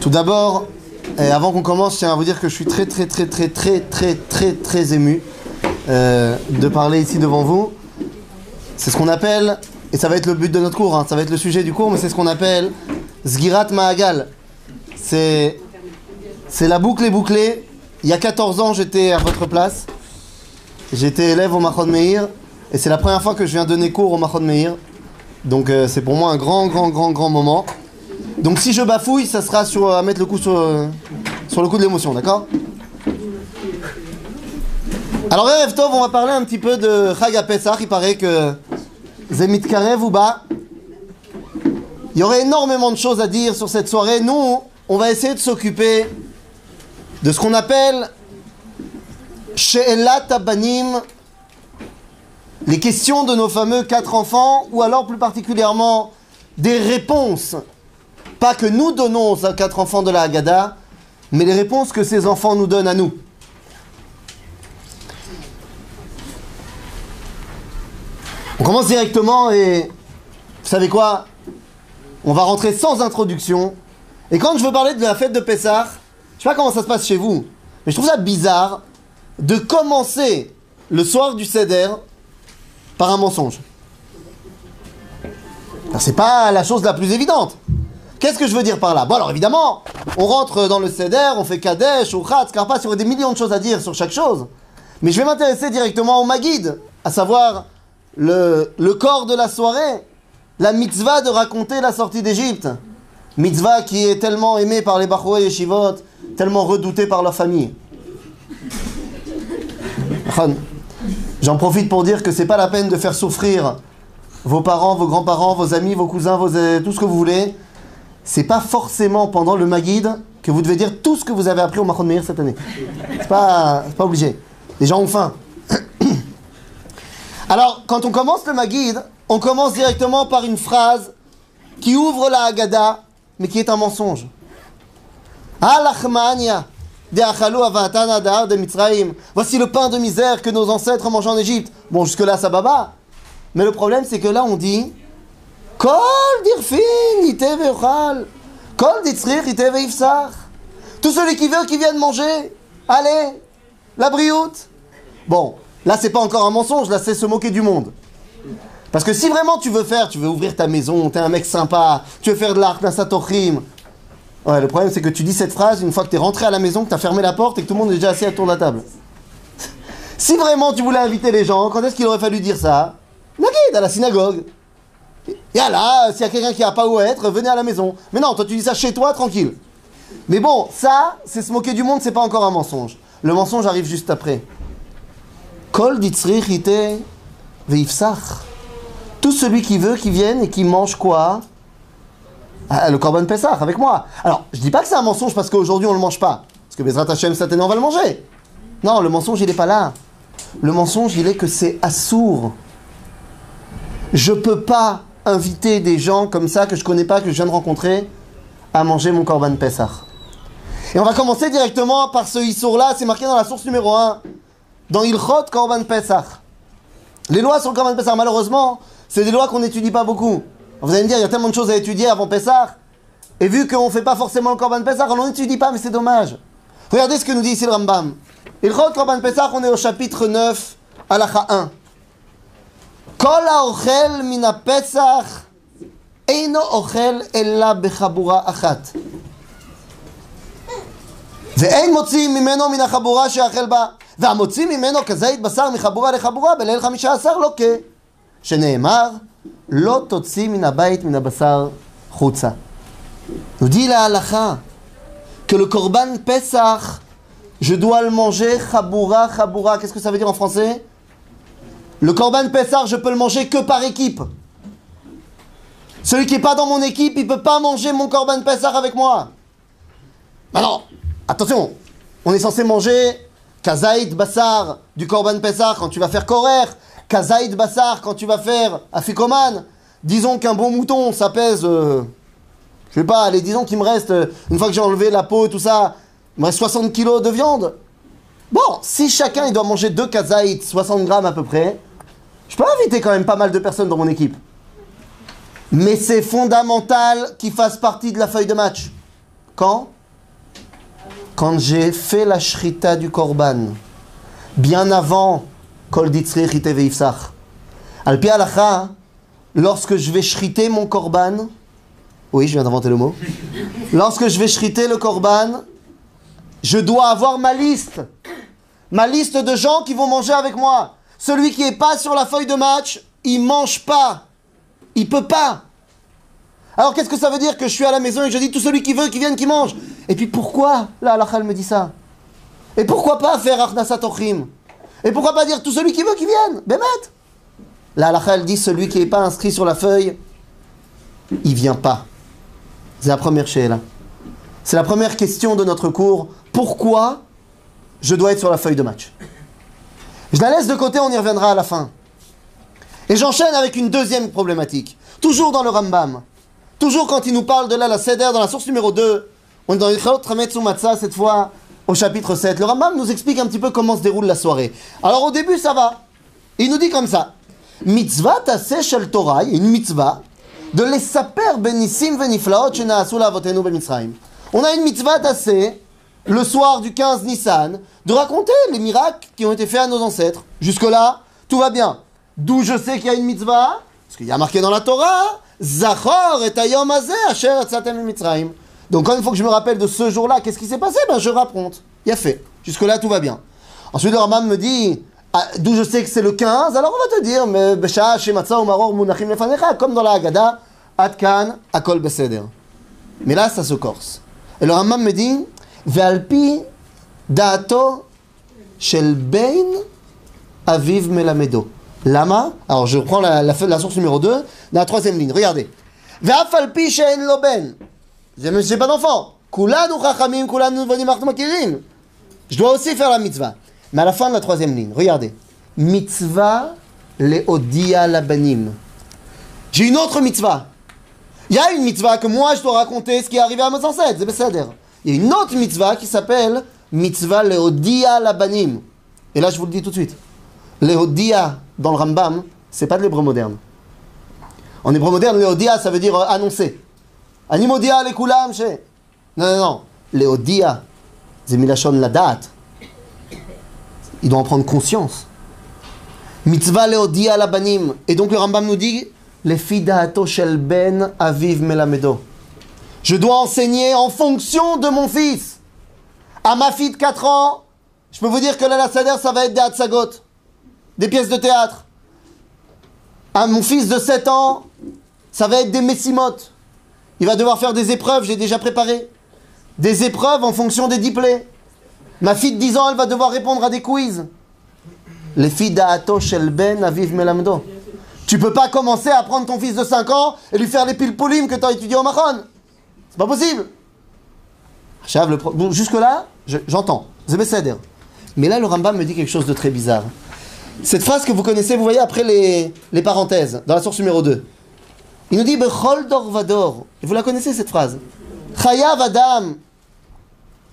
Tout d'abord, et avant qu'on commence, je tiens à vous dire que je suis très très très très très très très très ému euh, de parler ici devant vous. C'est ce qu'on appelle, et ça va être le but de notre cours, hein, ça va être le sujet du cours, mais c'est ce qu'on appelle Zgirat Maagal. C'est c'est la boucle est bouclée. Il y a 14 ans, j'étais à votre place. J'étais élève au Mahon Meir. Et c'est la première fois que je viens donner cours au Mahon Meir. Donc euh, c'est pour moi un grand, grand, grand, grand moment. Donc si je bafouille, ça sera sur, à mettre le coup sur, euh, sur le coup de l'émotion, d'accord? Alors Erev Tov, on va parler un petit peu de Chag Pesach. Il paraît que Zemit Karev ou bas. Il y aurait énormément de choses à dire sur cette soirée. Nous, on va essayer de s'occuper de ce qu'on appelle She'elat Abanim, les questions de nos fameux quatre enfants, ou alors plus particulièrement des réponses, pas que nous donnons aux quatre enfants de la Haggadah, mais les réponses que ces enfants nous donnent à nous. On commence directement et vous savez quoi? On va rentrer sans introduction. Et quand je veux parler de la fête de Pessah, je sais pas comment ça se passe chez vous, mais je trouve ça bizarre de commencer le soir du Seder un mensonge. C'est pas la chose la plus évidente. Qu'est-ce que je veux dire par là? Bon alors évidemment, on rentre dans le Seder, on fait Kadesh, ou Khatz, Karpas, il y aurait des millions de choses à dire sur chaque chose. Mais je vais m'intéresser directement au Magid, à savoir le, le corps de la soirée, la mitzvah de raconter la sortie d'Égypte. Mitzvah qui est tellement aimée par les Bachoué et Yeshivot, tellement redoutée par leur famille. J'en profite pour dire que c'est pas la peine de faire souffrir vos parents, vos grands-parents, vos amis, vos cousins, vos, tout ce que vous voulez. C'est pas forcément pendant le Magid que vous devez dire tout ce que vous avez appris au Mahon Meir cette année. C'est pas, pas obligé. Les gens ont faim. Alors, quand on commence le Magid, on commence directement par une phrase qui ouvre la Haggadah, mais qui est un mensonge. Alachmania. Voici le pain de misère que nos ancêtres mangé en Égypte. Bon, jusque-là, ça baba. Mais le problème, c'est que là, on dit Kol Kol Tout celui qui veut, qui vienne manger. Allez, la brioute. Bon, là, c'est pas encore un mensonge, là, c'est se moquer du monde. Parce que si vraiment tu veux faire, tu veux ouvrir ta maison, t'es un mec sympa, tu veux faire de l'art, d'un satorim, Ouais, le problème c'est que tu dis cette phrase une fois que tu es rentré à la maison, que tu as fermé la porte et que tout le monde est déjà assis autour de la table. si vraiment tu voulais inviter les gens, quand est-ce qu'il aurait fallu dire ça? Nagid, à la synagogue. Et là, s'il y a quelqu'un qui n'a pas où être, venez à la maison. Mais non, toi tu dis ça chez toi, tranquille. Mais bon, ça, c'est se moquer du monde, c'est pas encore un mensonge. Le mensonge arrive juste après. Kol. Tout celui qui veut, qui vienne et qui mange quoi? Le Corban Pessah avec moi. Alors, je dis pas que c'est un mensonge parce qu'aujourd'hui on le mange pas. Parce que Bezrat Hashem, Satan, on va le manger. Non, le mensonge, il n'est pas là. Le mensonge, il est que c'est assourd. Je peux pas inviter des gens comme ça que je connais pas, que je viens de rencontrer, à manger mon Corban Pessah. Et on va commencer directement par ce Issour-là, c'est marqué dans la source numéro 1, dans Ilchot Corban Pessah. Les lois sur le Corban Pessah, malheureusement, c'est des lois qu'on n'étudie pas beaucoup. Vous allez me dire, il y a tellement de choses à étudier avant Pessah. Et vu qu'on ne fait pas forcément le Korban Pessah, on n'en étudie pas, mais c'est dommage. Regardez ce que nous dit ici le Rambam. Il Korban Pessah, on est au chapitre 9, Alacha 1. Kol האוכל מן הפסח אינו אוכל אלא בחבורה אחת. ואין מוציא ממנו מן החבורה שיאכל בה, והמוציא ממנו כזית בשר מחבורה לחבורה בליל חמישה עשר לוקה. שנאמר Lototsi minabait minabasar chutza. Nous dit la halacha que le korban Pesach, je dois le manger chaboura, chaboura. Qu'est-ce que ça veut dire en français? Le korban Pesach, je peux le manger que par équipe. Celui qui n'est pas dans mon équipe, il ne peut pas manger mon korban Pesach avec moi. Maintenant, attention, on est censé manger kazaït basar du korban Pesach quand tu vas faire korer, Kazaïd Bassar, quand tu vas faire Afikoman, disons qu'un bon mouton, ça pèse, euh, je sais pas, allez, disons qu'il me reste, euh, une fois que j'ai enlevé la peau et tout ça, il me reste 60 kilos de viande. Bon, si chacun il doit manger deux Kazaïd, 60 grammes à peu près, je peux inviter quand même pas mal de personnes dans mon équipe. Mais c'est fondamental qu'il fasse partie de la feuille de match. Quand? Quand j'ai fait la shrita du korban, bien avant Kol Ditzrich Ite Al pi alacha, lorsque je vais shriter mon korban, oui, je viens d'inventer le mot. Lorsque je vais shriter le korban, je dois avoir ma liste. Ma liste de gens qui vont manger avec moi. Celui qui n'est pas sur la feuille de match, il mange pas. Il peut pas. Alors qu'est-ce que ça veut dire que je suis à la maison et je dis tout celui qui veut, qui vienne, qui mange? Et puis pourquoi Là, Allah me dit ça? Et pourquoi pas faire Arnasat Et pourquoi pas dire tout celui qui veut, qui vienne Bémet Là, Allah dit celui qui n'est pas inscrit sur la feuille, il vient pas. C'est la première là. C'est la première question de notre cours. Pourquoi je dois être sur la feuille de match? Je la laisse de côté, on y reviendra à la fin. Et j'enchaîne avec une deuxième problématique. Toujours dans le Rambam. Toujours quand il nous parle de là, la Seder, dans la source numéro 2. On est dans le Matzah, cette fois, au chapitre 7. Le Rambam nous explique un petit peu comment se déroule la soirée. Alors au début, ça va. Il nous dit comme ça. Mitzvah taseh shel Torah, une mitzvah, de les saper benissim veniflaot shenaasu lavotenu bemitzrayim. On a une mitzvah assez le soir du 15 Nissan de raconter les miracles qui ont été faits à nos ancêtres. Jusque-là, tout va bien. D'où je sais qu'il y a une mitzvah Parce qu'il y a marqué dans la Torah Zachor et ayom asher mitzrayim. Donc quand il faut que je me rappelle de ce jour-là, qu'est-ce qui s'est passé? Ben je raconte. Il a fait. Jusque-là, tout va bien. Ensuite, le me dit ah, d'où je sais que c'est le 15, alors on va te dire, mais Lefanecha, comme dans la Haggadah, Atkan, Akol Beseder. Mais là, ça se corse. Et le Rambam me dit, Ve'alpi da'ato shel bein aviv melamedo. Lama, alors je reprends la, source numéro 2, dans la troisième ligne, regardez. Ve'afalpi she'en lo ben. J'ai pas d'enfant. Je dois aussi faire la mitzvah. Mais à la fin de la troisième ligne, regardez. Mitzvah leodia labanim. J'ai une autre mitzvah. Il y a une mitzvah que moi je dois raconter ce qui est arrivé à mes ancêtres, Il y a une autre mitzvah qui s'appelle mitzvah leodia labanim. Et là je vous le dis tout de suite. Leodia dans le Rambam, c'est pas de l'hébreu moderne. En hébreu moderne, leodia ça veut dire euh, annoncer. Animodia le kulam Non, non, non. Leodia, c'est milachon la date il doit en prendre conscience. Mitzvah leodia la banim. Et donc le Rambam nous dit les fidaato shel ben aviv melamedo. Je dois enseigner en fonction de mon fils. À ma fille de 4 ans, je peux vous dire que la ça va être des hatsagot, des pièces de théâtre. À mon fils de 7 ans, ça va être des messimotes. Il va devoir faire des épreuves, j'ai déjà préparé. Des épreuves en fonction des diplés. Ma fille de 10 ans, elle va devoir répondre à des quiz. Les filles d'Aato Shel Ben Aviv Melamdo. Tu peux pas commencer à prendre ton fils de 5 ans et lui faire les pilpolim que tu as étudié au Mahon. C'est pas possible. Jusque-là, j'entends. C'est Mais là, le Rambam me dit quelque chose de très bizarre. Cette phrase que vous connaissez, vous voyez après les, les parenthèses, dans la source numéro 2. Il nous dit Bechol Dor Vador. Vous la connaissez cette phrase? Chayav Adam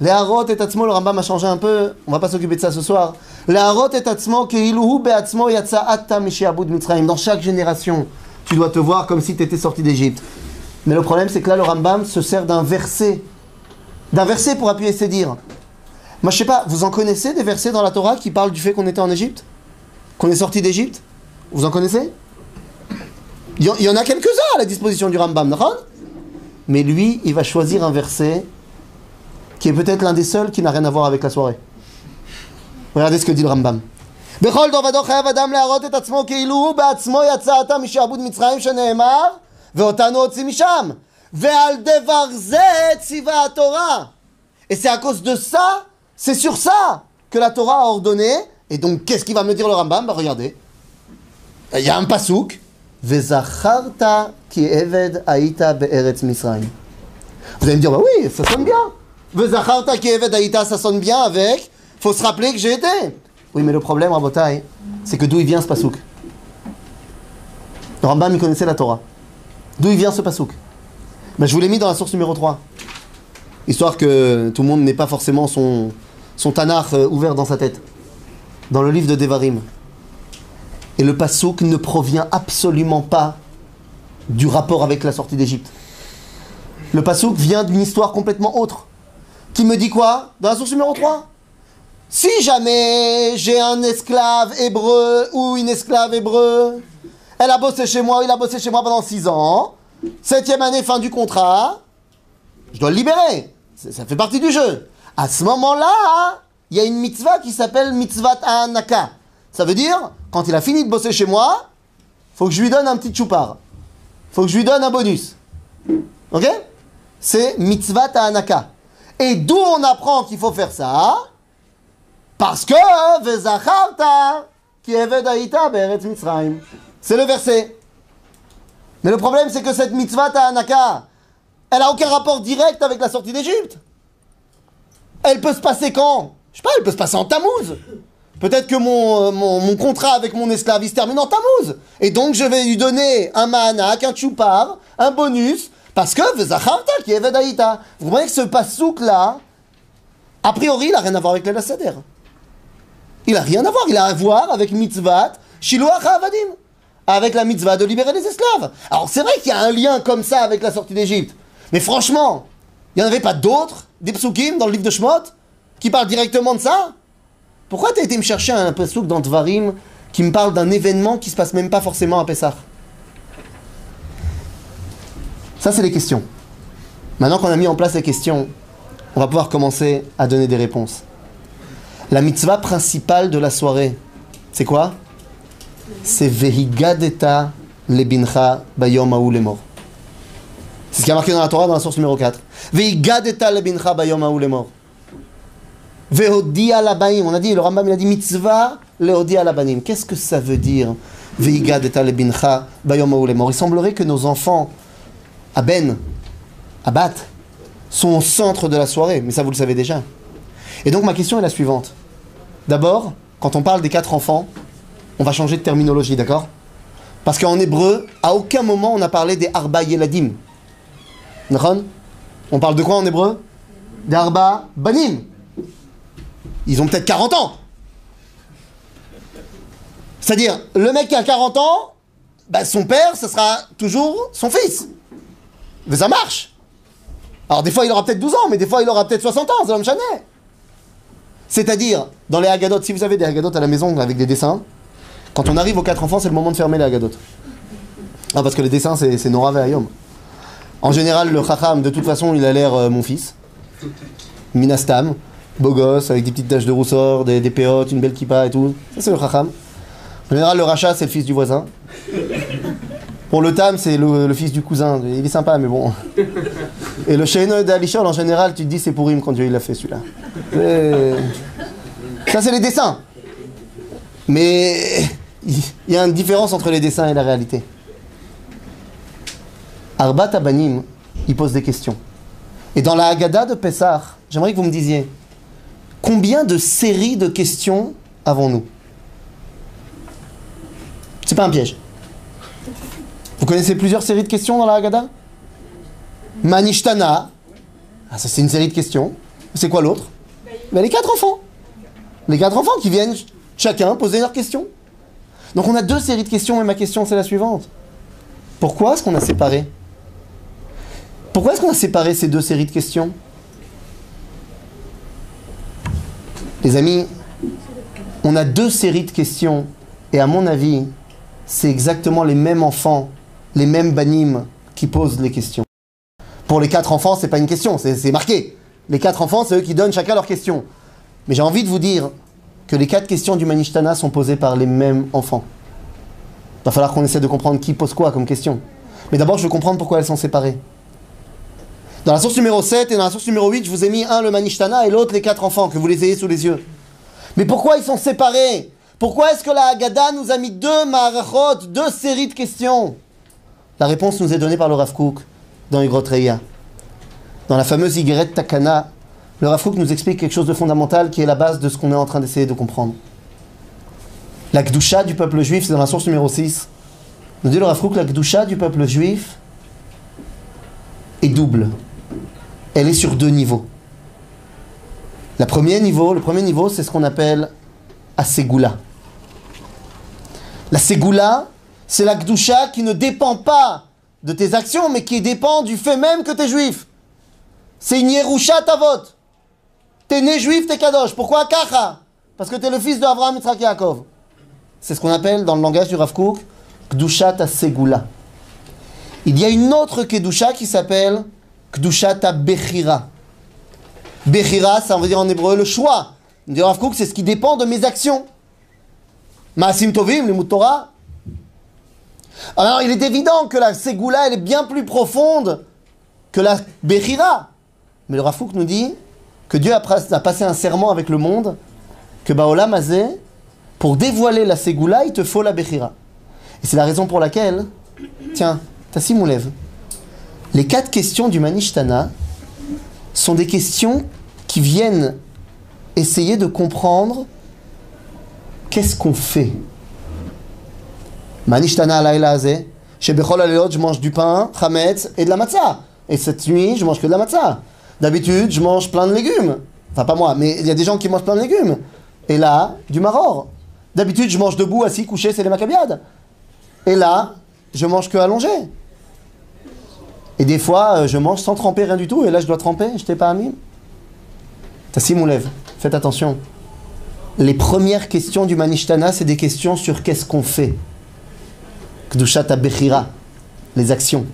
les harot et atzmo, le Rambam a changé un peu, on va pas s'occuper de ça ce soir. Les harot et atzmo, keiluhu beatzmo yatsa atta mishiabud mitzrayim. Dans chaque génération, tu dois te voir comme si tu étais sorti d'Égypte. Mais le problème, c'est que là, le Rambam se sert d'un verset. D'un verset pour appuyer ses dires. Moi, je sais pas, vous en connaissez des versets dans la Torah qui parlent du fait qu'on était en Égypte? Qu'on est sorti d'Égypte? Vous en connaissez? Il y en a quelques-uns à la disposition du Rambam, Mais lui, il va choisir un verset qui est peut-être l'un des seuls qui n'a rien à voir avec la soirée. Regardez ce que dit le Rambam. בכל דובדו חייב אדם להראות את עצמו כאילו הוא בעצמו יצא עתה משעבוד מצרים שנאמר ואותנו הוציא משם ועל דבר זה ציווה התורה et c'est à cause de ça c'est sur ça que la Torah a ordonné et donc qu'est-ce qu'il va me dire le Rambam bah regardez il y a un pasouk Vezacharta ki eved be'eretz Misraim. Vous allez me dire, bah oui, ça sonne bien. Vezacharta ki eved aïta, ça sonne bien avec. Il Faut se rappeler que j'ai été. Oui, mais le problème, Rabotai, c'est que d'où il vient ce pasouk? Le Rambam, il connaissait la Torah. D'où il vient ce pasouk? Ben, Je vous l'ai mis dans la source numéro 3. Histoire que tout le monde n'ait pas forcément son, son tanach euh, ouvert dans sa tête. Dans le livre de Devarim. Et le pasouk ne provient absolument pas du rapport avec la sortie d'Égypte. Le pasouk vient d'une histoire complètement autre. Qui me dit quoi Dans la source numéro 3 Si jamais j'ai un esclave hébreu ou une esclave hébreu, elle a bossé chez moi, il a bossé chez moi pendant 6 ans, septième année, fin du contrat, je dois le libérer. Ça fait partie du jeu. À ce moment-là, il y a une mitzvah qui s'appelle mitzvah anaka. Ça veut dire, quand il a fini de bosser chez moi, faut que je lui donne un petit choupar. faut que je lui donne un bonus. Ok? C'est mitzvah anaka. Et d'où on apprend qu'il faut faire ça? Parce que qui C'est le verset. Mais le problème, c'est que cette mitzvah anaka, elle n'a aucun rapport direct avec la sortie d'Égypte. Elle peut se passer quand? Je sais pas, elle peut se passer en Tammuz. Peut-être que mon, mon, contrat avec mon esclave, il se termine en Tammuz. Et donc, je vais lui donner un mahanak, un choupar, un bonus, parce que qui est Vedaïta. Vous voyez que ce pasouk là, a priori, il n'a rien à voir avec le. Il n'a rien à voir. Il a à voir avec mitzvah, shiloach avadim. Avec la mitzvah de libérer les esclaves. Alors, c'est vrai qu'il y a un lien comme ça avec la sortie d'Égypte. Mais franchement, il n'y en avait pas d'autres, des psukim dans le livre de Shmot, qui parlent directement de ça? Pourquoi tu as été me chercher un psouk dans Tvarim qui me parle d'un événement qui se passe même pas forcément à Pessah? Ça, c'est les questions. Maintenant qu'on a mis en place les questions, on va pouvoir commencer à donner des réponses. La mitzvah principale de la soirée, c'est quoi? C'est Vehigadeta lebincha bayom les morts. C'est ce qui a marqué dans la Torah dans la source numéro 4. Veigadeta lebincha bayom mort. Vehodia labaim. On a dit, le Rambam il a dit mitzvah lehodia labanim. Qu'est-ce que ça veut dire Veigadeta lebincha bayom mort. Il semblerait que nos enfants, à Ben, à sont au centre de la soirée. Mais ça, vous le savez déjà. Et donc, ma question est la suivante. D'abord, quand on parle des quatre enfants, on va changer de terminologie, d'accord? Parce qu'en hébreu, à aucun moment on a parlé des Arba Yeladim. On parle de quoi en hébreu? D'Arba Banim. Ils ont peut-être 40 ans. C'est-à-dire, le mec qui a 40 ans, bah, son père, ce sera toujours son fils. Mais ça marche. Alors des fois il aura peut-être 12 ans, mais des fois il aura peut-être 60 ans, c'est l'homme. C'est-à-dire, dans les Haggadot, si vous avez des Haggadot à la maison avec des dessins, quand on arrive aux quatre enfants, c'est le moment de fermer les Haggadot. Ah, parce que les dessins, c'est Nora Ve'ayom. En général, le Chacham, de toute façon, il a l'air euh, mon fils. Minastam, beau gosse, avec des petites taches de rousseur, des, des péotes, une belle kippa et tout. Ça, c'est le Chacham. En général, le Racha, c'est le fils du voisin. Pour le Tam, c'est le, fils du cousin. Il est sympa, mais bon. Et le Sheino d'Alishol, en général, tu te dis c'est pour quand Dieu l'a fait celui-là. Ça, c'est les dessins. Mais il y a une différence entre les dessins et la réalité. Arbat Abanim, il pose des questions. Et dans la Haggadah de Pessah, j'aimerais que vous me disiez combien de séries de questions avons-nous? C'est pas un piège. Vous connaissez plusieurs séries de questions dans la Haggadah? Manishtana. Ah, ça c'est une série de questions. C'est quoi l'autre? Ben, Les quatre enfants. Les quatre enfants qui viennent chacun poser leurs questions. Donc on a deux séries de questions et ma question c'est la suivante. Pourquoi est-ce qu'on a séparé? Pourquoi est-ce qu'on a séparé ces deux séries de questions? Les amis, on a deux séries de questions et à mon avis, c'est exactement les mêmes enfants, les mêmes banim qui posent les questions. Pour les quatre enfants, c'est pas une question, c'est marqué. Les quatre enfants, c'est eux qui donnent chacun leur question. Mais j'ai envie de vous dire que les quatre questions du Manishtana sont posées par les mêmes enfants. Il va falloir qu'on essaie de comprendre qui pose quoi comme question. Mais d'abord, je veux comprendre pourquoi elles sont séparées. Dans la source numéro 7 et dans la source numéro 8, je vous ai mis un le Manishtana et l'autre les quatre enfants, que vous les ayez sous les yeux. Mais pourquoi ils sont séparés? Pourquoi est-ce que la Haggadah nous a mis deux marachot, deux séries de questions? La réponse nous est donnée par le Rav dans Igrot Reya. Dans la fameuse Igret Takana, le Rav Kook nous explique quelque chose de fondamental qui est la base de ce qu'on est en train d'essayer de comprendre. La Gdusha du peuple juif, c'est dans la source numéro 6. Nous dit le Rav Kook, la Gdusha du peuple juif est double elle est sur deux niveaux. Le premier niveau, le premier niveau, c'est ce qu'on appelle Asegoula. La Ségoula, c'est la Gdusha qui ne dépend pas de tes actions, mais qui dépend du fait même que tu es juif. C'est une Yerusha Tavot. T'es né juif, t'es kadosh. Pourquoi Kacha? Parce que t'es le fils d'Abraham Yitzhak Yaakov. C'est ce qu'on appelle dans le langage du Rav Kook, Kdushat Segula. Il y a une autre Kedusha qui s'appelle Kdushat Bechira. Bechira, ça veut dire en hébreu le choix. Le Rav Kook, c'est ce qui dépend de mes actions. Maasim Tovim, le Torah. Alors il est évident que la Segula, elle est bien plus profonde que la Bechira. Mais le Rav nous dit que Dieu a, passé un serment avec le monde, que Baolam Azé, pour dévoiler la Ségoula, il te faut la Bechira. Et c'est la raison pour laquelle, tiens, Tassim lève. Les quatre questions du Manishtana sont des questions qui viennent essayer de comprendre qu'est-ce qu'on fait. Manishtana alayla azé, chez Bechol je mange du pain, chametz et de la matzah. Et cette nuit, je mange que de la matzah. D'habitude, je mange plein de légumes. Enfin, pas moi, mais il y a des gens qui mangent plein de légumes. Et là, du maror. D'habitude, je mange debout, assis, couché, c'est les macabiades. Et là, je mange que allongé. Et des fois, euh, je mange sans tremper rien du tout. Et là, je dois tremper. Je t'ai pas mis. Tassim lève. Faites attention. Les premières questions du Manishtana, c'est des questions sur qu'est-ce qu'on fait. Kdushat Bechira, les actions.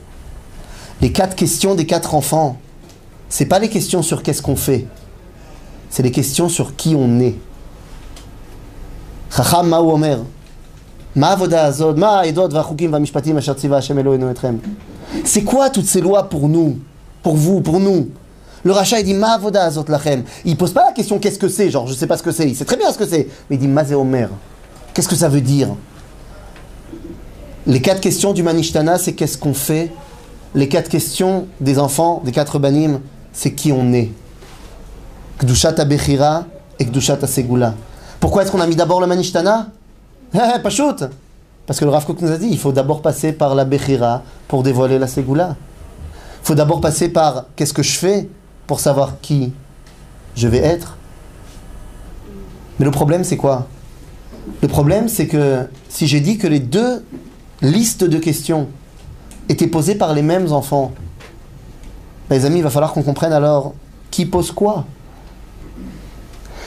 Les quatre questions des quatre enfants, c'est pas les questions sur qu'est-ce qu'on fait, c'est les questions sur qui on est. Chacham omer, ma ma etrem. C'est quoi toutes ces lois pour nous, pour vous, pour nous? Le rachat il dit ma avoda azot lachem. Il pose pas la question qu'est-ce que c'est, genre je sais pas ce que c'est, il sait très bien ce que c'est, mais il dit ma omer. Qu'est-ce que ça veut dire? Les quatre questions du Manishtana, c'est qu'est-ce qu'on fait? Les quatre questions des enfants, des quatre banim, c'est qui on est? Kdushat Bechira et Kdushat Segula. Pourquoi est-ce qu'on a mis d'abord le Manishtana? Eh, eh, Pas shoot Parce que le Rav nous a dit il faut d'abord passer par la Bechira pour dévoiler la Segula. Il faut d'abord passer par qu'est-ce que je fais pour savoir qui je vais être. Mais le problème, c'est quoi? Le problème, c'est que si j'ai dit que les deux listes de questions étaient posées par les mêmes enfants, les amis, il va falloir qu'on comprenne alors qui pose quoi.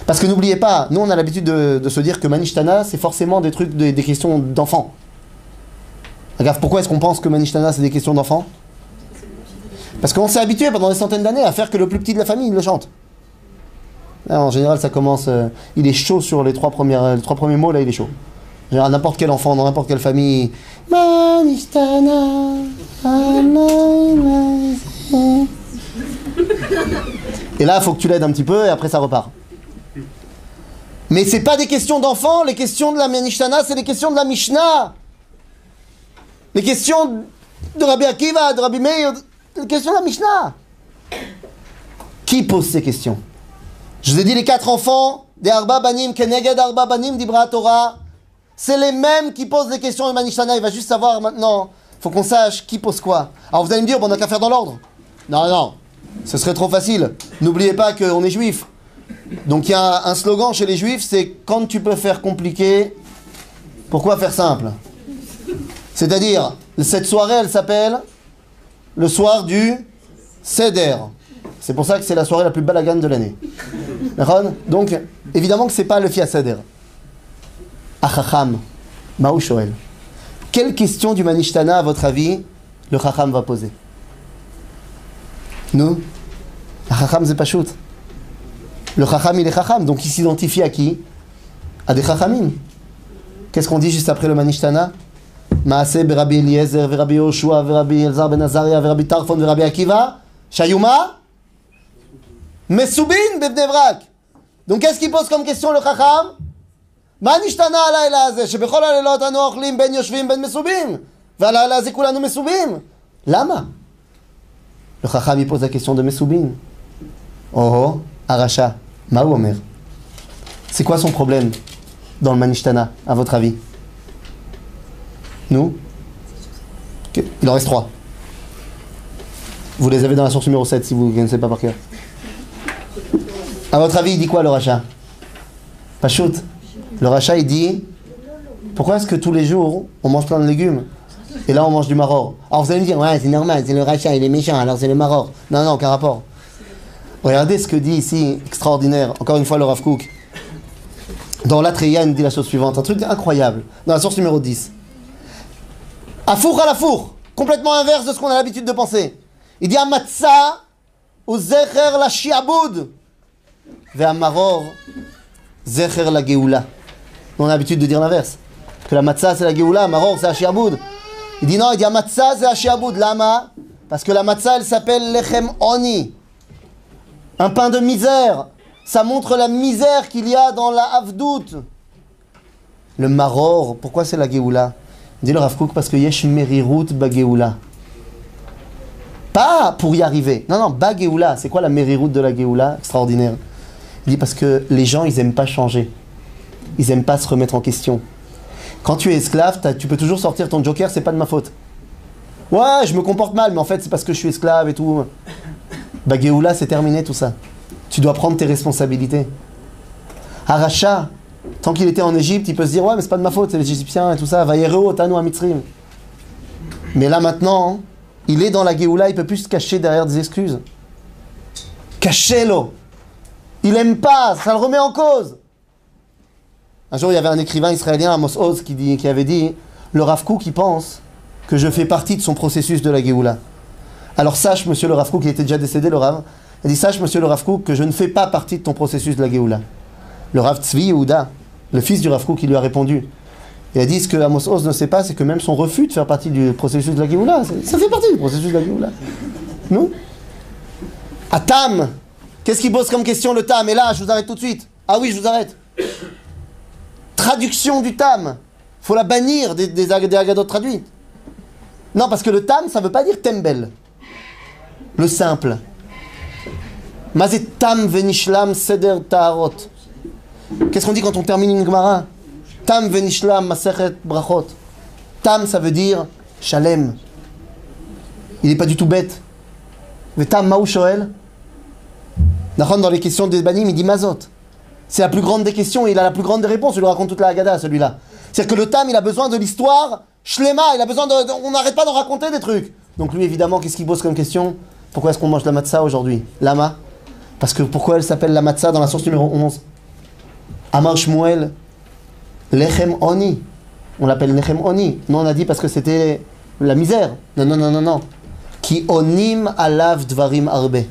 Parce que n'oubliez pas, nous on a l'habitude de, se dire que Manishtana c'est forcément des trucs, des, questions d'enfants. Regarde, pourquoi est-ce qu'on pense que Manishtana c'est des questions d'enfants? Parce qu'on s'est habitué pendant des centaines d'années à faire que le plus petit de la famille le chante. en général, ça commence. Euh, il est chaud sur les trois, premiers mots, là il est chaud. N'importe quel enfant, dans n'importe quelle famille. Manishtana. Et là, il faut que tu l'aides un petit peu et après ça repart. Mais c'est pas des questions d'enfants, les questions de la Mishnah, c'est des questions de la Mishnah. Les questions de Rabbi Akiva, de Rabbi Meir, les questions de la Mishnah. Qui pose ces questions? Je vous ai dit les quatre enfants des Arba Banim, Keneged Arba Banim d'Ibra Torah. C'est les mêmes qui posent les questions de Manishana. Il va juste savoir maintenant. faut qu'on sache qui pose quoi. Alors vous allez me dire, bon, on n'a qu'à faire dans l'ordre. Non, non, ce serait trop facile. N'oubliez pas qu'on est juif. Donc il y a un slogan chez les juifs, c'est quand tu peux faire compliqué, pourquoi faire simple? C'est-à-dire, cette soirée, elle s'appelle le soir du Seder. C'est pour ça que c'est la soirée la plus balagane de l'année. Donc, évidemment que c'est pas le Fia Seder. Achacham, Maou Shoel. Quelle question du Manishtana, à votre avis, le Chacham va poser? Nous? Le Chacham, c'est pas shoot. Le Chacham, il est Chacham, donc il s'identifie à qui À des Chachamim. Qu'est-ce qu'on dit juste après le Manishtana Maase berabi Eliezer, verabi Yoshua, verabi Elzar ben Azaria, verabi Tarfon, verabi Akiva. Shayuma Mesubin bebnevrak. Donc qu'est-ce qu'il pose comme question le Chacham מה נשתנה הלילה הזה, שבכל הלילות אנו אוכלים בין יושבים בין מסובים, והלילה הזה כולנו מסובים? למה? Le Chacham, il pose la question de Mesoubin. Oh, Aracha, Omer. C'est quoi son problème dans le Manishtana, à votre avis? Nous? Il en reste trois. Vous les avez dans la source numéro 7 si vous ne connaissez pas par cœur. À votre avis, il dit quoi le rachat Pachout. Le rachat, il dit Pourquoi est-ce que tous les jours on mange plein de légumes Et là, on mange du maror? Alors vous allez me dire, ouais, c'est normal, c'est le rachat, il est méchant, alors c'est le maror. Non, non, aucun rapport. Regardez ce que dit ici, extraordinaire, encore une fois le Rav Kook. Dans l'Atreya, il dit la chose suivante, un truc incroyable, dans la source numéro 10. À four à la four, complètement inverse de ce qu'on a l'habitude de penser. Il dit Amatsa ou Zecher la Shiaboud, Ve'amaror Zecher la Geoula. On a l'habitude de dire l'inverse. Que la matzah c'est la Geoula, Maror c'est la Shiaboud. Il dit non, il dit la matzah c'est la Shiaboud. Lama Parce que la matzah elle s'appelle Lechem Oni. Un pain de misère. Ça montre la misère qu'il y a dans la Havdout. Le Maror, pourquoi c'est la Geoula Il dit le Rav parce que Yesh Merirut Bageoula. Pas pour y arriver. Non, non, Bageoula. C'est quoi la Merirut de la Geoula Extraordinaire. Il dit parce que les gens, ils aiment pas changer. Ils aiment pas se remettre en question. Quand tu es esclave, tu peux toujours sortir ton joker, c'est pas de ma faute. Ouais, je me comporte mal, mais en fait, c'est parce que je suis esclave et tout. Bah, Géoula, c'est terminé tout ça. Tu dois prendre tes responsabilités. Aracha, tant qu'il était en Égypte, il peut se dire Ouais, mais c'est pas de ma faute, c'est les Égyptiens et tout ça. Vayereo, Tano, Amitzrim. Mais là maintenant, il est dans la Géoula, il peut plus se cacher derrière des excuses. Cachez-le Il aime pas, ça le remet en cause. Un jour, il y avait un écrivain israélien, Amos Oz, qui, avait dit Le Rav qui pense que je fais partie de son processus de la Géoula. Alors sache, monsieur le Rav Kook, qui était déjà décédé, le Rav, il dit Sache, monsieur le Rav Kook, que je ne fais pas partie de ton processus de la Géoula. Le Rav Tzvi Yehuda, le fils du Kook, il lui a répondu. Il a dit Ce que Amos Oz ne sait pas, c'est que même son refus de faire partie du processus de la Géoula, ça fait partie du processus de la Géoula. Non? À Tam Qu'est-ce qu'il pose comme question le Tam? Et là, je vous arrête tout de suite. Ah oui, je vous arrête. Traduction du Tam. faut la bannir des, des, des Agadotes traduites. Non, parce que le Tam, ça veut pas dire Tembel. Le simple. Mazet Tam venishlam seder taharot. Qu'est-ce qu'on dit quand on termine une Gemara Tam venishlam masechet brachot. Tam, ça veut dire Shalem. Il n'est pas du tout bête. Mais Tam Maou Shoel. Dans les questions des banim, il dit Mazot. C'est la plus grande des questions il a la plus grande des réponses. Il lui raconte toute la Haggadah, celui-là. C'est-à-dire que le Tam, il a besoin de l'histoire Shlema. Il a besoin de- on n'arrête pas d'en raconter des trucs. Donc lui, évidemment, qu'est-ce qu'il pose comme question? Pourquoi est-ce qu'on mange la matzah aujourd'hui Lama Parce que pourquoi elle s'appelle la matzah dans la source numéro 11 Amar Shmuel, Lechem Oni. On l'appelle Lechem Oni. Non, on a dit parce que c'était la misère. Non, non, non, non, non. Qui onim alav dvarim arbe.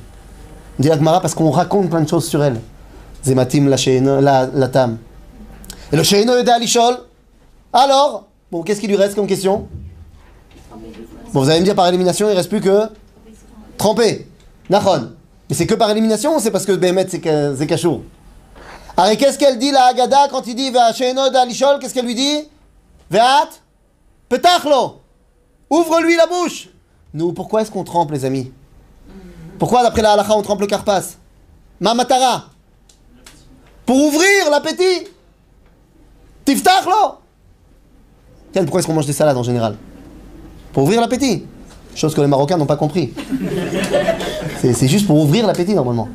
On dit la parce qu'on raconte plein de choses sur elle. Zematim la la, tam. Et le sheino est alishol. Alors, bon, qu'est-ce qu'il lui reste comme question? Bon, vous allez me dire par élimination, il reste plus que tremper. Nachon. Mais c'est que par élimination ou c'est parce que Behemet c'est Kachour Alors, qu'est-ce qu'elle dit la Haggadah quand il dit de alishol Qu'est-ce qu'elle lui dit? Veat? Petachlo. Ouvre-lui la bouche. Nous, pourquoi est-ce qu'on trempe, les amis? Pourquoi, d'après la halakha, on trempe le karpas Mamatara Pour ouvrir l'appétit. Tiftachlo. Tiens, Pourquoi est-ce qu'on mange des salades en général? Pour ouvrir l'appétit Chose que les Marocains n'ont pas compris. C'est juste pour ouvrir l'appétit, normalement.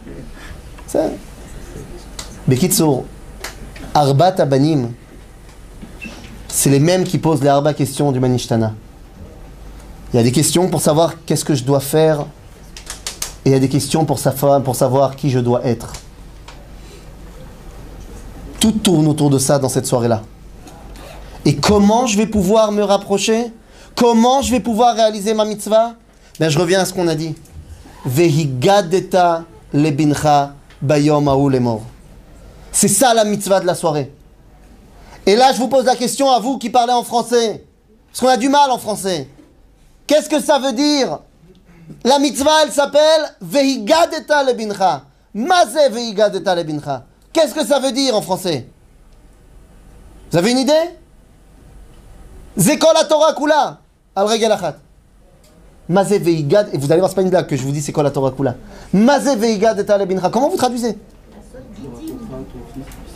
Ça. Bekitsour, Arbat Abanim, c'est les mêmes qui posent les Arba questions du Manishtana. Il y a des questions pour savoir qu'est-ce que je dois faire, et il y a des questions pour, sa- pour savoir qui je dois être. Tout tourne autour de ça dans cette soirée-là. Et comment je vais pouvoir me rapprocher Comment je vais pouvoir réaliser ma mitzvah? Ben je reviens à ce qu'on a dit. Vehigadeta lebincha. C'est ça la mitzvah de la soirée. Et là, je vous pose la question à vous qui parlez en français. Parce qu'on a du mal en français. Qu'est-ce que ça veut dire? La mitzvah, elle s'appelle Vehigadeta lebincha. Mazé Vehigadeta lebincha. Qu'est-ce que ça veut dire en français? Vous avez une idée? Zekol la Torah kula. Al regel achat. Mazé veigad, et vous allez voir, c'est pas une blague que je vous dis, c'est quoi la Torah kula. Mazé veigad et talebincha. Comment vous traduisez?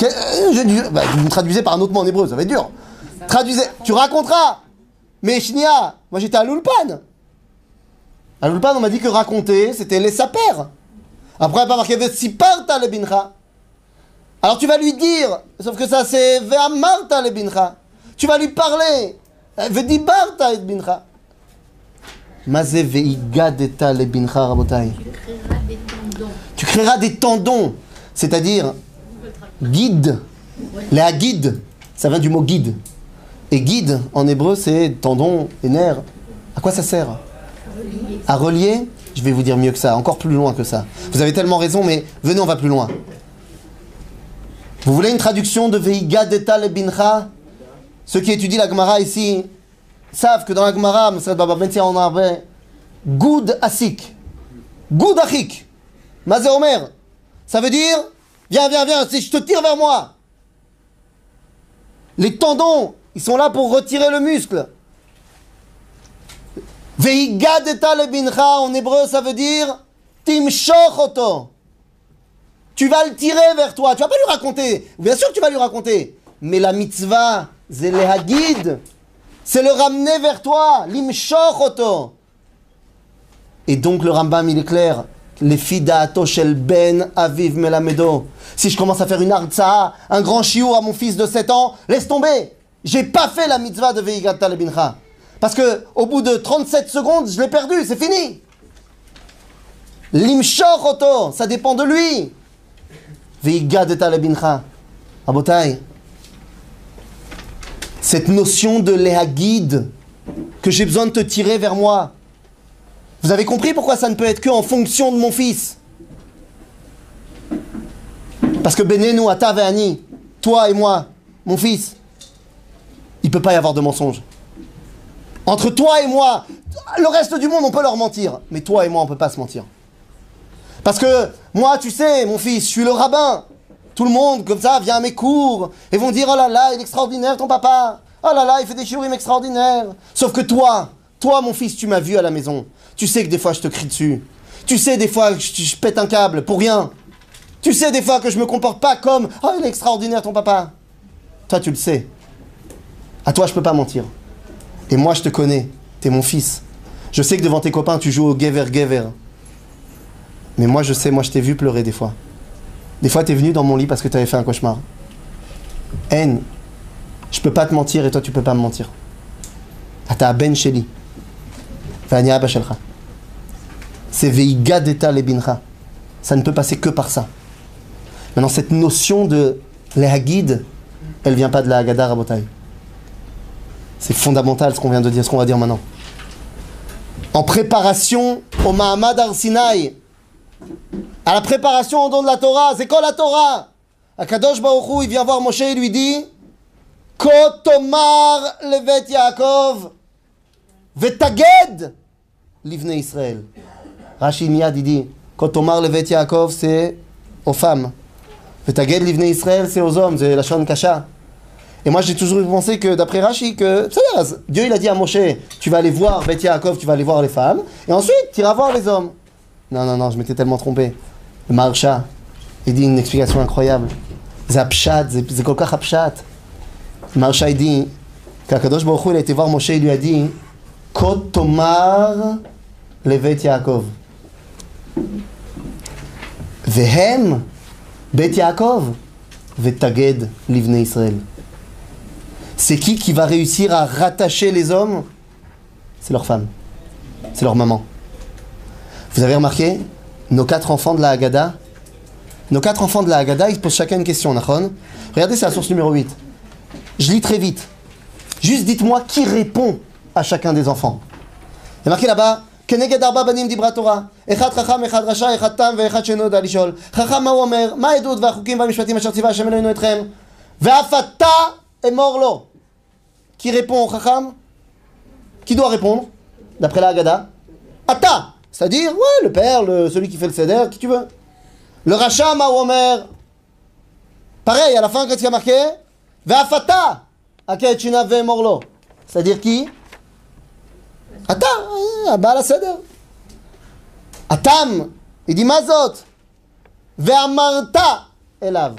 Euh, je dis- bah, Vous traduisez par un autre mot en hébreu, ça va être dur. Traduisez, tu raconteras. Mais Shnia, moi j'étais à l'Ulpan. À l'Ulpan, on m'a dit que raconter, c'était les sapers. Après, a pas marqué Vesiparta lebincha. Alors tu vas lui dire, sauf que ça c'est Ve'amarta lebincha. Tu vas lui parler. Veigadeta rabotai. créera des tendons. Tu créeras des tendons, c'est-à-dire guide. Les guide, ça vient du mot guide. Et guide, en hébreu, c'est tendon et nerf. À quoi ça sert? À relier? Je vais vous dire mieux que ça, encore plus loin que ça. Vous avez tellement raison, mais venez, on va plus loin. Vous voulez une traduction de Veiga Deta le Bincha? Ceux qui étudient la Gemara ici savent que dans la Gemara, Ben en arabe, Goud Asik. Goud Achik. Mazé Omer. Ça veut dire, viens, viens, viens, si je te tire vers moi. Les tendons, ils sont là pour retirer le muscle. Veiga Deta le Bincha, en hébreu, ça veut dire, Timshoch oto. Tu vas le tirer vers toi. Tu vas pas lui raconter. Bien sûr que tu vas lui raconter. Mais la mitzvah, c'est le. C'est le ramener vers toi. Limshoch oto. Et donc le Rambam, il est clair. Les shel ben aviv melamedo. Si je commence à faire une artsa, un grand chiour à mon fils de 7 ans, laisse tomber. J'ai pas fait la mitzvah de Veigata lebincha. Parce que au bout de 37 secondes, je l'ai perdu, c'est fini. Limshoch oto, ça dépend de lui. Veigadeta lebincha. Abotai. Cette notion de léhagid, que j'ai besoin de te tirer vers moi. Vous avez compris pourquoi ça ne peut être que en fonction de mon fils? Parce que Benenu, Ata Ve'ani, toi et moi, mon fils, il ne peut pas y avoir de mensonge. Entre toi et moi, le reste du monde, on peut leur mentir. Mais toi et moi, on ne peut pas se mentir. Parce que moi, tu sais, mon fils, je suis le rabbin. Tout le monde, comme ça, vient à mes cours et vont dire Oh là là, il est extraordinaire ton papa. Oh là là, il fait des shiurim extraordinaires. Sauf que toi, toi, mon fils, tu m'as vu à la maison. Tu sais que des fois, je te crie dessus. Tu sais, des fois, je, je pète un câble pour rien. Tu sais, des fois, que je me comporte pas comme Oh, il est extraordinaire ton papa. Toi, tu le sais. À toi, je peux pas mentir. Et moi, je te connais. T'es mon fils. Je sais que devant tes copains, tu joues au gever gever. Mais moi, je sais, moi, je t'ai vu pleurer des fois. Des fois, tu es venu dans mon lit parce que tu avais fait un cauchemar. Haine, je peux pas te mentir et toi, tu peux pas me mentir. Ata ben sheli. Vani abba shelcha. C'est veiga deta lebincha. Ça ne peut passer que par ça. Maintenant, cette notion de lehagid, elle vient pas de la Haggadah Rabotai. C'est fondamental ce qu'on vient de dire, ce qu'on va dire maintenant. En préparation au Mahamad Arsinaï, à la préparation au don de la Torah, c'est quoi la Torah? Akadosh Baruch Hu, il vient voir Moshe et lui dit Kotomar levet Yaakov vetaged livne Israël. Rashi Miyad il dit Kotomar levet Yaakov c'est aux femmes. Vetaged livne Israël c'est aux hommes, c'est la Shon Kasha. Et moi j'ai toujours pensé que d'après Rashi que Dieu il a dit à Moshe tu vas aller voir Bet Yaakov, tu vas aller voir les femmes et ensuite tu iras voir les hommes. Non non non, je m'étais tellement trompé. Le Marsha, il dit une explication incroyable. C'est Apshat Marsha il dit qu'Akadosh Baruch Hu, il a été voir Moshe, il lui a dit Kotomar levet Yaakov. Vehem Bet Yaakov Israël. C'est qui qui va réussir à rattacher les hommes? C'est leur femme. C'est leur maman. Vous avez remarqué Nos quatre enfants de la Haggadah, nos quatre enfants de la Haggadah, ils posent chacun une question, Nachon. Regardez, c'est la source numéro 8. Je lis très vite. Juste dites-moi qui répond à chacun des enfants. Il y a marqué là-bas, כנגד ארבע בנים דיברה תורה, אחד חכם, אחד רשע, אחד תם ואחד שאינו יודע לשאול. חכם מה הוא אומר? מה העדות והחוקים והמשפטים אשר ציווה השם אלוהינו אתכם? ואף אתה אמור לו. Qui répond au chacham Qui doit répondre D'après la Haggadah Ata C'est-à-dire, ouais, le père, celui qui fait le seder, qui tu veux. Le rachat, Mahomer. Pareil, à la fin, qu'est-ce qu'il y a marqué? Ve'afata Akechina ve'morlo. C'est-à-dire qui? Ata, Abba la seder. Atam, il dit Mazot. Ve'amarta Elav.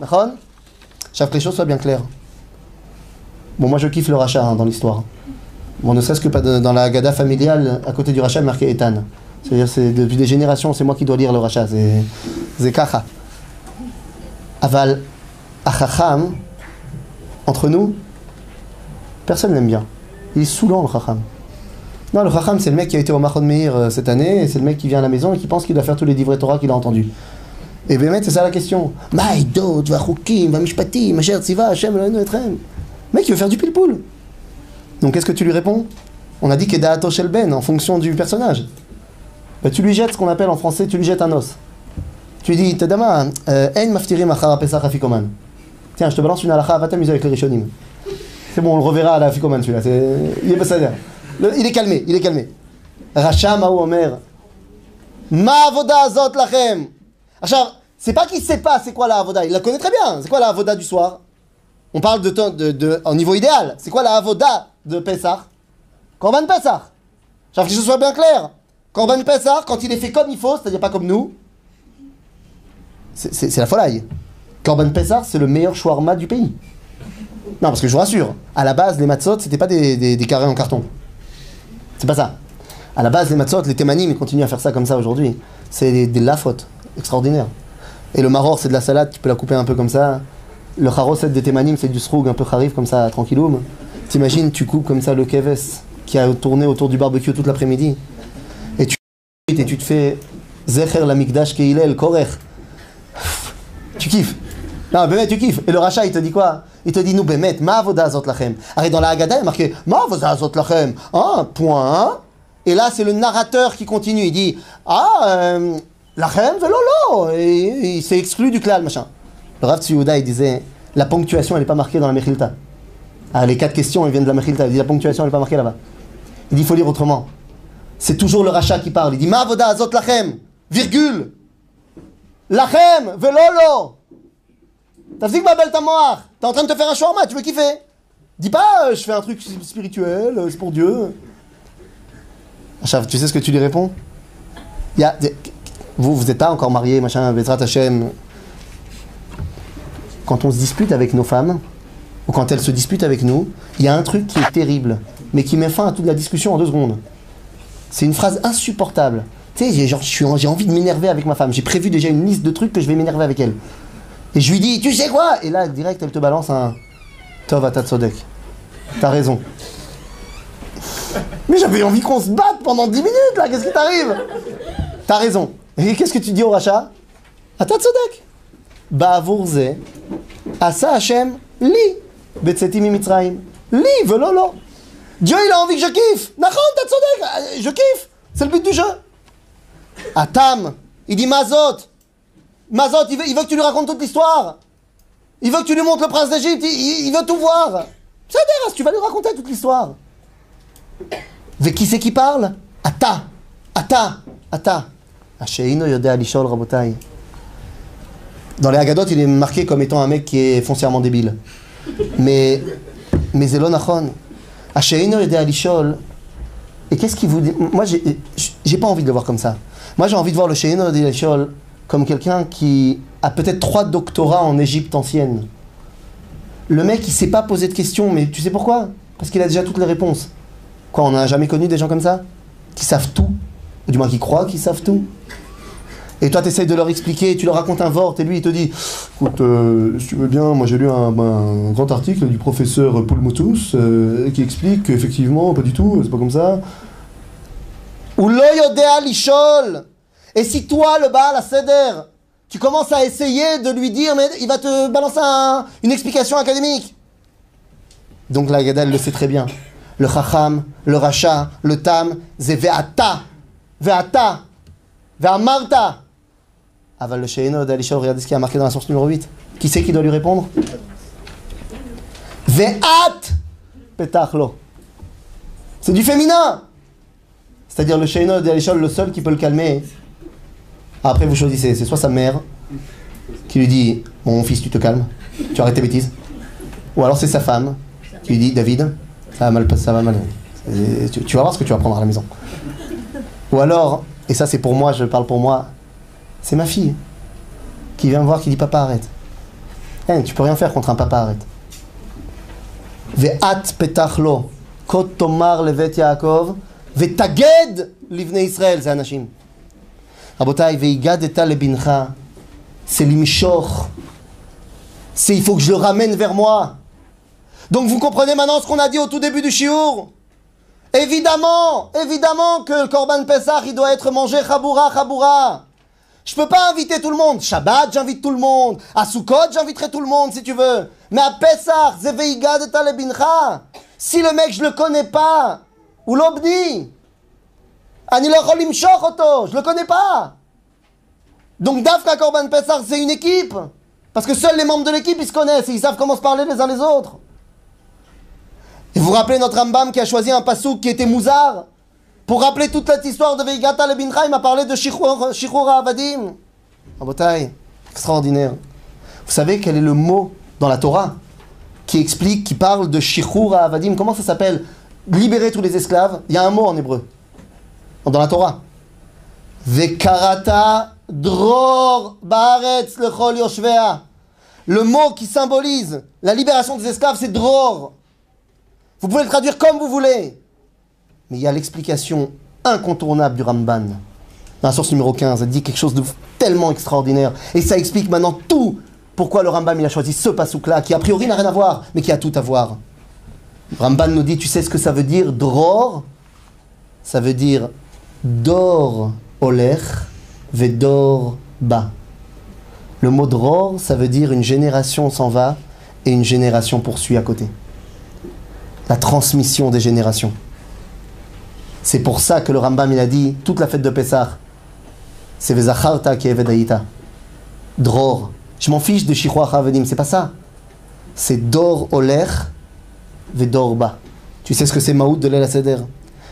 D'accord? Chaque que les choses soient bien claires. Bon, moi je kiffe le rachat hein, dans l'histoire. Bon, ne serait-ce que pas dans la Haggadah familiale, à côté du rachat, marqué Ethan. C'est-à-dire, c'est depuis des générations, c'est moi qui dois lire le rachat. C'est kacha. Aval, achacham, entre nous, personne n'aime bien. Il est saoulant le chacham. Non, le Chacham, c'est le mec qui a été au Mahon Meir euh, cette année, et c'est le mec qui vient à la maison et qui pense qu'il doit faire tous les livrets Torah qu'il a entendus. Et bien, c'est ça la question. Maïdot, Vamishpatim, Asher Tziva. Le mec, il veut faire du pile-poule. Donc, qu'est-ce que tu lui réponds? On a dit Kedaato Shel Ben, en fonction du personnage. Bah, tu lui jettes ce qu'on appelle en français, tu lui jettes un os. Tu lui dis, Tadama, euh, En Maftirim Achara Pesach Afikoman. Tiens, je te balance une halakha, va t'amuser avec les Rishonim. C'est bon, on le reverra à la Afikoman celui-là. Il est calmé, il est calmé. Racha Maou Omer. Ma avoda azot lachem. C'est pas qu'il sait pas c'est quoi la avoda, il la connaît très bien. C'est quoi la avoda du soir? On parle de, de, de, en niveau idéal. C'est quoi la avoda de Pessah? Korban Pessah. Genre que ce soit bien clair. Korban Pessah, quand il est fait comme il faut, c'est-à-dire pas comme nous, c'est- la folie. Korban Pessah, c'est le meilleur shawarma du pays. Non, parce que je vous rassure, à la base, les matzot, c'était pas des, carrés en carton. C'est pas ça. À la base, les matzot, les témanim, ils continuent à faire ça comme ça aujourd'hui. C'est des, des lafotes extraordinaires. Et le maror, c'est de la salade, tu peux la couper un peu comme ça. Le charoset des témanim, c'est du sroug un peu harif comme ça, tranquilloum. T'imagines, tu coupes comme ça le keves qui a tourné autour du barbecue toute l'après-midi. Et tu tu te fais Zecher la mikdash keilel, korech. Tu kiffes. Non, Bémet, tu kiffes. Et le rachat, il te dit quoi? Il te dit, nous, Bémet, ma lachem. Arrête, dans la Haggadah, il y a marqué, lachem. Un point. Et là, c'est le narrateur qui continue. Il dit, ah, euh, lachem, velolo. Et il s'est exclu du klal, machin. Le Rav Tziyuda, il disait, la ponctuation, elle n'est pas marquée dans la Mechilta. Ah, les quatre questions, elles viennent de la Mechilta. Il dit, la ponctuation, elle n'est pas marquée là-bas. Il dit, il faut lire autrement. C'est toujours le rachat qui parle. Il dit, ma avoda azot lachem, virgule. Lachem, velolo. T'as vu que ma belle ta moire T'es en train de te faire un shawarma, tu veux kiffer? Dis pas, euh, je fais un truc spirituel, euh, c'est pour Dieu. Achav, tu sais ce que tu lui réponds? Vous, vous n'êtes pas encore mariés, machin, Bezrat Hashem. Quand on se dispute avec nos femmes, ou quand elles se disputent avec nous, il y a un truc qui est terrible, mais qui met fin à toute la discussion en deux secondes. C'est une phrase insupportable. Tu sais, j'ai envie de m'énerver avec ma femme. J'ai prévu déjà une liste de trucs que je vais m'énerver avec elle. Et je lui dis, tu sais quoi? Et là, direct, elle te balance un Tov Atatsodek. T'as raison. Mais j'avais envie qu'on se batte pendant 10 minutes là, qu'est-ce qui t'arrive? T'as raison. Et qu'est-ce que tu dis au rachat? Atatsodek. Ba'avourze. Asa Hashem. Li. Li, velolo. Dieu, il a envie que je kiffe. Je kiffe. C'est le but du jeu. Atam. Il dit Mazot. Mazot, il veut, que tu lui racontes toute l'histoire. Il veut que tu lui montres le prince d'Égypte. Il, veut tout voir. C'est Deras, tu vas lui raconter toute l'histoire. Mais qui c'est qui parle yodea lishol rabotai. Dans les Haggadot, il est marqué comme étant un mec qui est foncièrement débile. Mais, mais c'est l'onachon. Asheino yodea lishol. Et qu'est-ce qui vous dit? Moi, j'ai pas envie de le voir comme ça. Moi, j'ai envie de voir le Sheino yodea lishol comme quelqu'un qui a peut-être trois doctorats en Égypte ancienne. Le mec, il s'est pas posé de questions, mais tu sais pourquoi? Parce qu'il a déjà toutes les réponses. Quoi, on n'a jamais connu des gens comme ça? Qui savent tout? Ou du moins qui croient qu'ils savent tout? Et toi, tu essayes de leur expliquer, tu leur racontes un vort, et lui, il te dit Écoute, euh, si tu veux bien, moi j'ai lu un, un grand article du professeur Poulmoutus euh, qui explique qu'effectivement, pas du tout, c'est pas comme ça. Ou l'oyodea lishol Et si toi, le Baal à Seder, tu commences à essayer de lui dire, mais il va te balancer un- une explication académique. Donc la Gada, le sait très bien. Le Chacham, le Racha, le Tam, c'est Ve'ata. Ve'ata. Ve'amarta. Aval le Sheino d'Alishol, regardez ce qui a marqué dans la source numéro 8. Qui c'est qui doit lui répondre Ve'at Petachlo. C'est du féminin. C'est-à-dire le Sheino d'Alishol, le seul qui peut le calmer. Après, vous choisissez. C'est soit sa mère qui lui dit Mon fils, tu te calmes, tu arrêtes tes bêtises. Ou alors c'est sa femme qui lui dit David, ça va mal, ça va mal. Tu vas voir ce que tu vas prendre à la maison. Ou alors, et ça c'est pour moi, je parle pour moi, c'est ma fille qui vient me voir qui dit Papa, arrête. Eh, tu peux rien faire contre un papa, arrête. Ve'at petachlo, kot tomar levet Yaakov, ve'taged livnei Israël, c'est anashim. רבותיי, והגדת לבנך, c'est limichoch. C'est il faut que je le ramène vers moi. Donc vous comprenez maintenant ce qu'on a dit au tout début du shiur Évidemment, évidemment que le Korban Pessah, il doit être mangé chaboura, chaboura. Je peux pas inviter tout le monde. Shabbat, j'invite tout le monde. À Sukkot, j'inviterai tout le monde si tu veux. Mais à Pessah, Zeveiga de Talebincha. Si le mec, je le connais pas, ou l'obdi, Ani oto, je le connais pas. Donc Dafka Korban Pessah, c'est une équipe. Parce que seuls les membres de l'équipe, ils se connaissent et ils savent comment se parler les uns les autres. Et vous vous rappelez notre Rambam qui a choisi un pasouk qui était mouzard pour rappeler toute cette histoire de Veigata le Bincha, il m'a parlé de Shichura Avadim. Abotai, extraordinaire. Vous savez quel est le mot dans la Torah qui explique, qui parle de Shichura Avadim Comment ça s'appelle? Libérer tous les esclaves. Il y a un mot en hébreu. Dans la Torah. Vekarata Dror Baaretz Lechol Yoshvea. Le mot qui symbolise la libération des esclaves, c'est Dror. Vous pouvez le traduire comme vous voulez. Mais il y a l'explication incontournable du Ramban. Dans la source numéro 15, elle dit quelque chose de tellement extraordinaire. Et ça explique maintenant tout pourquoi le Rambam il a choisi ce pasouk-là, qui a priori n'a rien à voir, mais qui a tout à voir. Ramban nous dit, tu sais ce que ça veut dire, dror? Ça veut dire dor oler vedor ba. Le mot dror, ça veut dire une génération s'en va et une génération poursuit à côté. La transmission des générations. C'est pour ça que le Rambam il a dit toute la fête de Pessah, c'est Vezacharta qui est Vedaïta. Dror. Je m'en fiche de Shichua Vedim, c'est pas ça. C'est Dor Oler Vedor Ba. Tu sais ce que c'est Maout de l'El Seder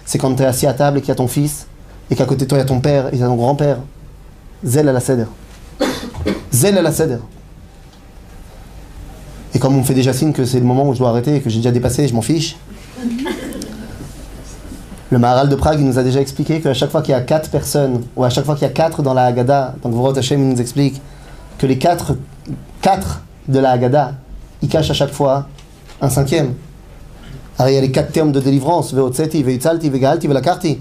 C'est quand tu es assis à table et qu'il y a ton fils, et qu'à côté de toi il y a ton père et il y a ton grand-père. Zel la Seder. Zel la Seder. Et comme on me fait déjà signe que c'est le moment où je dois arrêter et que j'ai déjà dépassé, je m'en fiche. Le Maharal de Prague, nous a déjà expliqué qu'à chaque fois qu'il y a quatre personnes, ou à chaque fois qu'il y a quatre dans la Haggadah, donc Vorot Hashem il nous explique que les quatre, quatre de la Haggadah, ils cachent à chaque fois un cinquième. Alors il y a les quatre termes de délivrance, Veotseti, Veitzalti, Vegalti, Velakarti.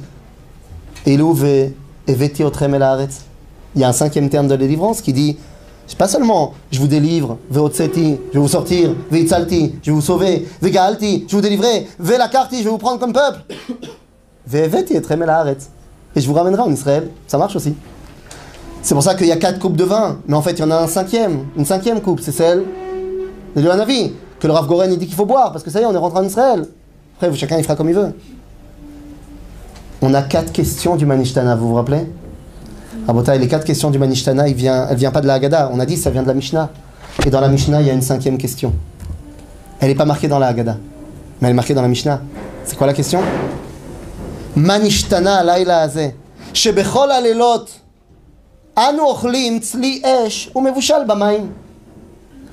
Elu, Eveti, Otrem. Il y a un cinquième terme de délivrance qui dit c'est pas seulement je vous délivre, Veotseti, je vais vous sortir, Veitzalti, je vais vous sauver, Vegalti, je vais vous délivrer, Velakarti, je vais vous prendre comme peuple. Et je vous ramènerai en Israël. Ça marche aussi. C'est pour ça qu'il y a quatre coupes de vin. Mais en fait, il y en a un cinquième. Une cinquième coupe. C'est celle de avis Que le Rav Goren il dit qu'il faut boire. Parce que ça y est, on est rentré en Israël. Après, chacun il fera comme il veut. On a quatre questions du Manishtana. Vous vous rappelez? Abotai, les quatre questions du Manishtana, elle vient pas de la Haggadah. On a dit ça vient de la Mishnah. Et dans la Mishnah, il y a une cinquième question. Elle n'est pas marquée dans la Haggadah. Mais elle est marquée dans la Mishnah. C'est quoi la question? מה נשתנה הלילה הזה? שבכל הלילות אנו אוכלים צלי אש ומבושל במים.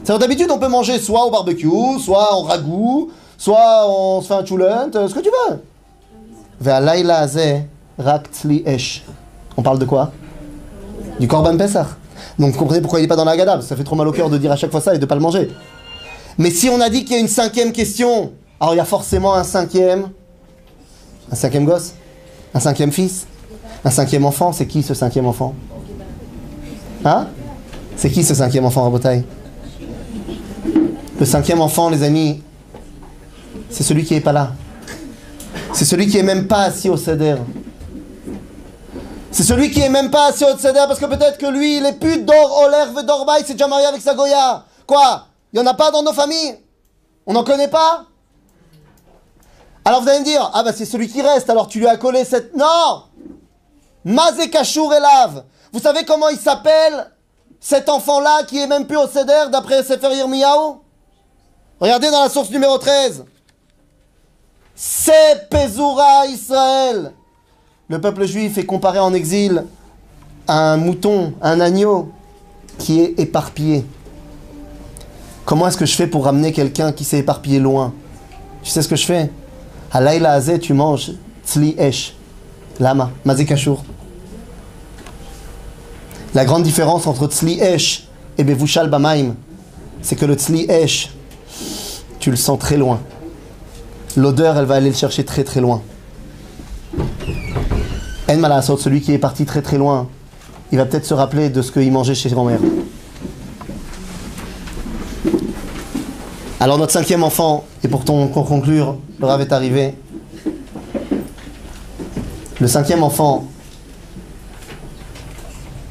C'est-à-dire d'habitude on peut manger soit au barbecue, soit en ragoût, soit on se fait un choulant, ce que tu veux. והלילה הזה רק צלי אש. On parle de quoi Du korban Pesach. Donc vous comprenez pourquoi il n'est pas dans la Gada, ça fait trop mal au cœur de dire à chaque fois ça et de ne pas le manger. Mais si on a dit qu'il y a une cinquième question, alors il y a forcément un cinquième un cinquième gosse Un cinquième fils Un cinquième enfant C'est qui ce cinquième enfant Hein C'est qui ce cinquième enfant, Rabotaille Le cinquième enfant, les amis, c'est celui qui n'est pas là. C'est celui qui est même pas assis au CEDER. C'est celui qui est même pas assis au CEDER parce que peut-être que lui, il est plus d'or, oler, d'orba, il s'est déjà marié avec sa Goya. Quoi? Il n'y en a pas dans nos familles? On n'en connaît pas? Alors vous allez me dire, ah bah c'est celui qui reste, alors tu lui as collé cette... Non Mazé Kachour Elav. Vous savez comment il s'appelle cet enfant-là qui est même plus au Seder d'après Sefer Yirmiyahu? Regardez dans la source numéro 13. C'est Pezura Israël. Le peuple juif est comparé en exil à un mouton, un agneau qui est éparpillé. Comment est-ce que je fais pour ramener quelqu'un qui s'est éparpillé loin? Tu sais ce que je fais? Laïla Azé, tu manges tzli esh. Lama, mazekashur. La grande différence entre tzli esh et bevushal bamaim, c'est que le tzli esh, tu le sens très loin. L'odeur, elle va aller le chercher très très loin. En malasot, celui qui est parti très très loin, il va peut-être se rappeler de ce qu'il mangeait chez grand-mère. Alors notre cinquième enfant, et pour conclure, le rave est arrivé. Le cinquième enfant,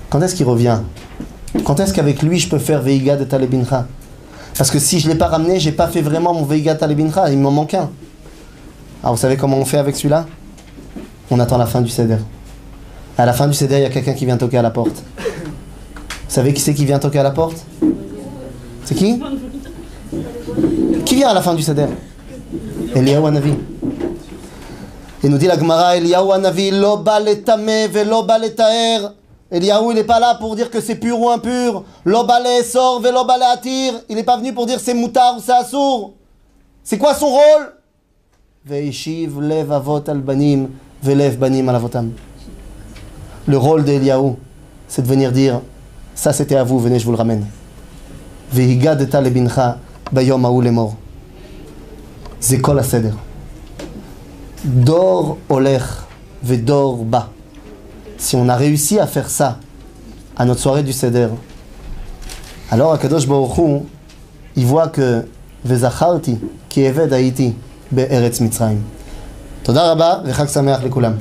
quand est-ce qu'il revient? Quand est-ce qu'avec lui je peux faire Veiga de Talebincha Parce que si je ne l'ai pas ramené, j'ai pas fait vraiment mon Veiga Talebincha, il m'en manque un. Alors vous savez comment on fait avec celui-là? On attend la fin du Seder. À la fin du Seder, il y a quelqu'un qui vient toquer à la porte. Vous savez qui c'est qui vient toquer à la porte? C'est qui? Qui vient à la fin du Seder? Eliyahu Hanavi. Et nous dit la Gemara, Eliyahu Hanavi, lo ba letame ve lo ba letaer. Eliyahu, il n'est pas là pour dire que c'est pur ou impur. Lo ba sort ve lo ba atir. Il n'est pas venu pour dire c'est moutard ou c'est assour. C'est quoi son rôle? Veishiv lev avot al banim velev banim al avotam. Le rôle d'Eliyahu, c'est de venir dire ça c'était à vous, venez, je vous le ramène. Vehiga de talebincha bayom aou lemor. C'est kol seder. Dor olech vedor ba. Si on a réussi à faire ça à notre soirée du seder, alors Akadosh Baruch Hu, il voit que vezacharti ki eved haiti be'eretz Mitzrayim. תודה רבה וחג שמח לכולם.